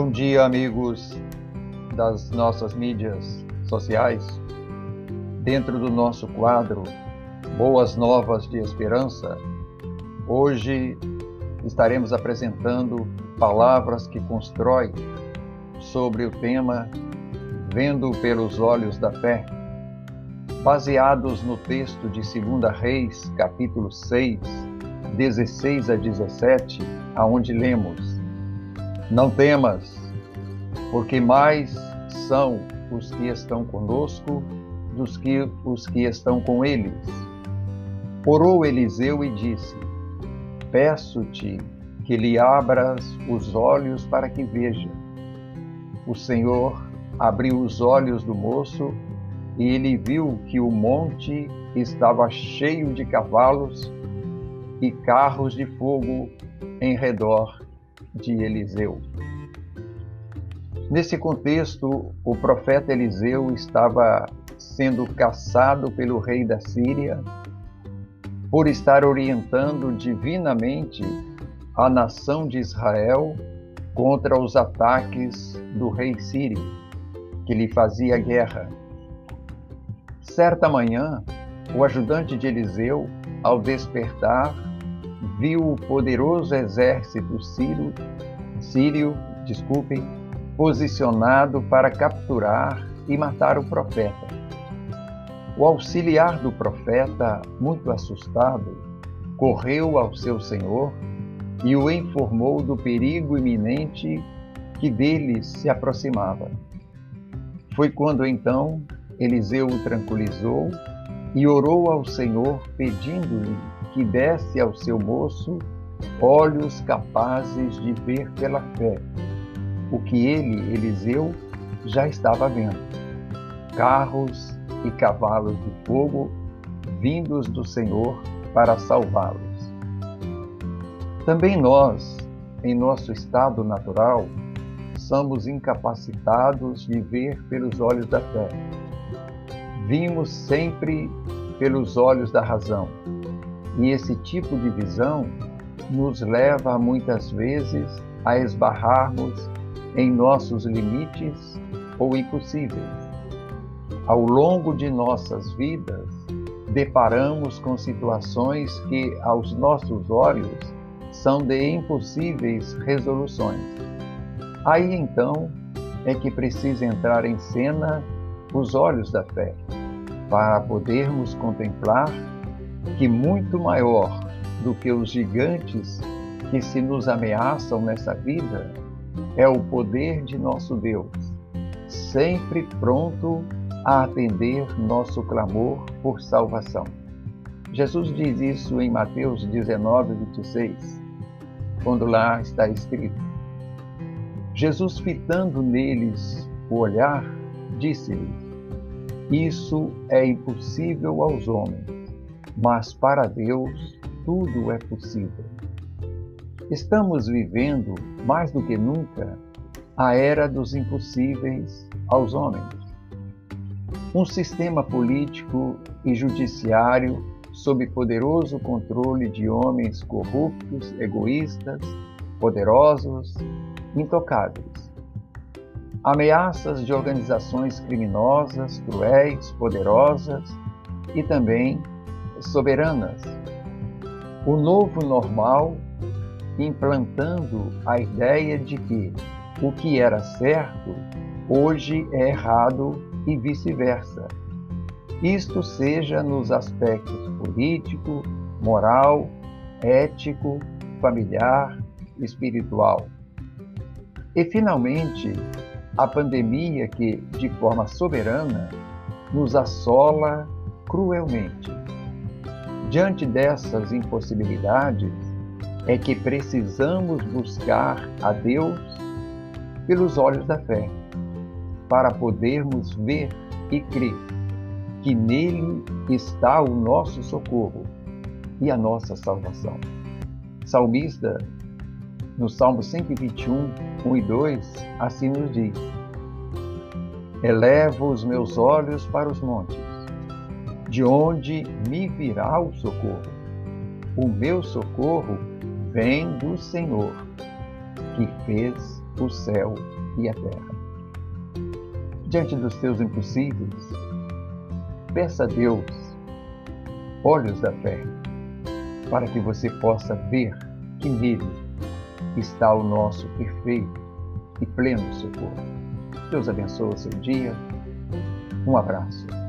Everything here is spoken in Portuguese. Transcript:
Bom dia, amigos das nossas mídias sociais. Dentro do nosso quadro Boas Novas de Esperança, hoje estaremos apresentando palavras que constroem sobre o tema Vendo pelos olhos da fé, baseados no texto de 2 Reis, capítulo 6, 16 a 17, aonde lemos: Não temas, porque mais são os que estão conosco dos que os que estão com eles. Orou Eliseu e disse: Peço-te que lhe abras os olhos para que veja. O Senhor abriu os olhos do moço e ele viu que o monte estava cheio de cavalos e carros de fogo em redor de Eliseu. Nesse contexto, o profeta Eliseu estava sendo caçado pelo rei da Síria por estar orientando divinamente a nação de Israel contra os ataques do rei sírio que lhe fazia guerra. Certa manhã, o ajudante de Eliseu, ao despertar, viu o poderoso exército sírio, sírio desculpe, posicionado para capturar e matar o profeta. O auxiliar do profeta, muito assustado, correu ao seu senhor e o informou do perigo iminente que dele se aproximava. Foi quando então Eliseu o tranquilizou e orou ao Senhor, pedindo-lhe que desse ao seu moço olhos capazes de ver pela fé, o que ele, Eliseu, já estava vendo: carros e cavalos de fogo vindos do Senhor para salvá-los. Também nós, em nosso estado natural, somos incapacitados de ver pelos olhos da fé. Vimos sempre pelos olhos da razão. E esse tipo de visão nos leva muitas vezes a esbarrarmos em nossos limites ou impossíveis. Ao longo de nossas vidas, deparamos com situações que, aos nossos olhos, são de impossíveis resoluções. Aí então é que precisa entrar em cena os olhos da fé, para podermos contemplar que muito maior do que os gigantes que se nos ameaçam nessa vida é o poder de nosso Deus, sempre pronto a atender nosso clamor por salvação. Jesus diz isso em Mateus 19, 26, quando lá está escrito: Jesus, fitando neles o olhar, disse-lhes: Isso é impossível aos homens, mas para Deus tudo é possível. Estamos vivendo, mais do que nunca, a era dos impossíveis aos homens. Um sistema político e judiciário sob poderoso controle de homens corruptos, egoístas, poderosos, intocáveis. Ameaças de organizações criminosas, cruéis, poderosas e também soberanas. O novo normal implantando a ideia de que o que era certo hoje é errado e vice-versa. Isto seja nos aspectos político, moral, ético, familiar, espiritual. E, finalmente, a pandemia que, de forma soberana, nos assola cruelmente. Diante dessas impossibilidades, é que precisamos buscar a Deus pelos olhos da fé, para podermos ver e crer que nele está o nosso socorro e a nossa salvação. Salmista no Salmo 121, 1 e 2, assim nos diz: Elevo os meus olhos para os montes, de onde me virá o socorro. O meu socorro vem do Senhor, que fez o céu e a terra. Diante dos teus impossíveis, peça a Deus olhos da fé, para que você possa ver que nele está o nosso perfeito e pleno socorro. Deus abençoe o seu dia. Um abraço.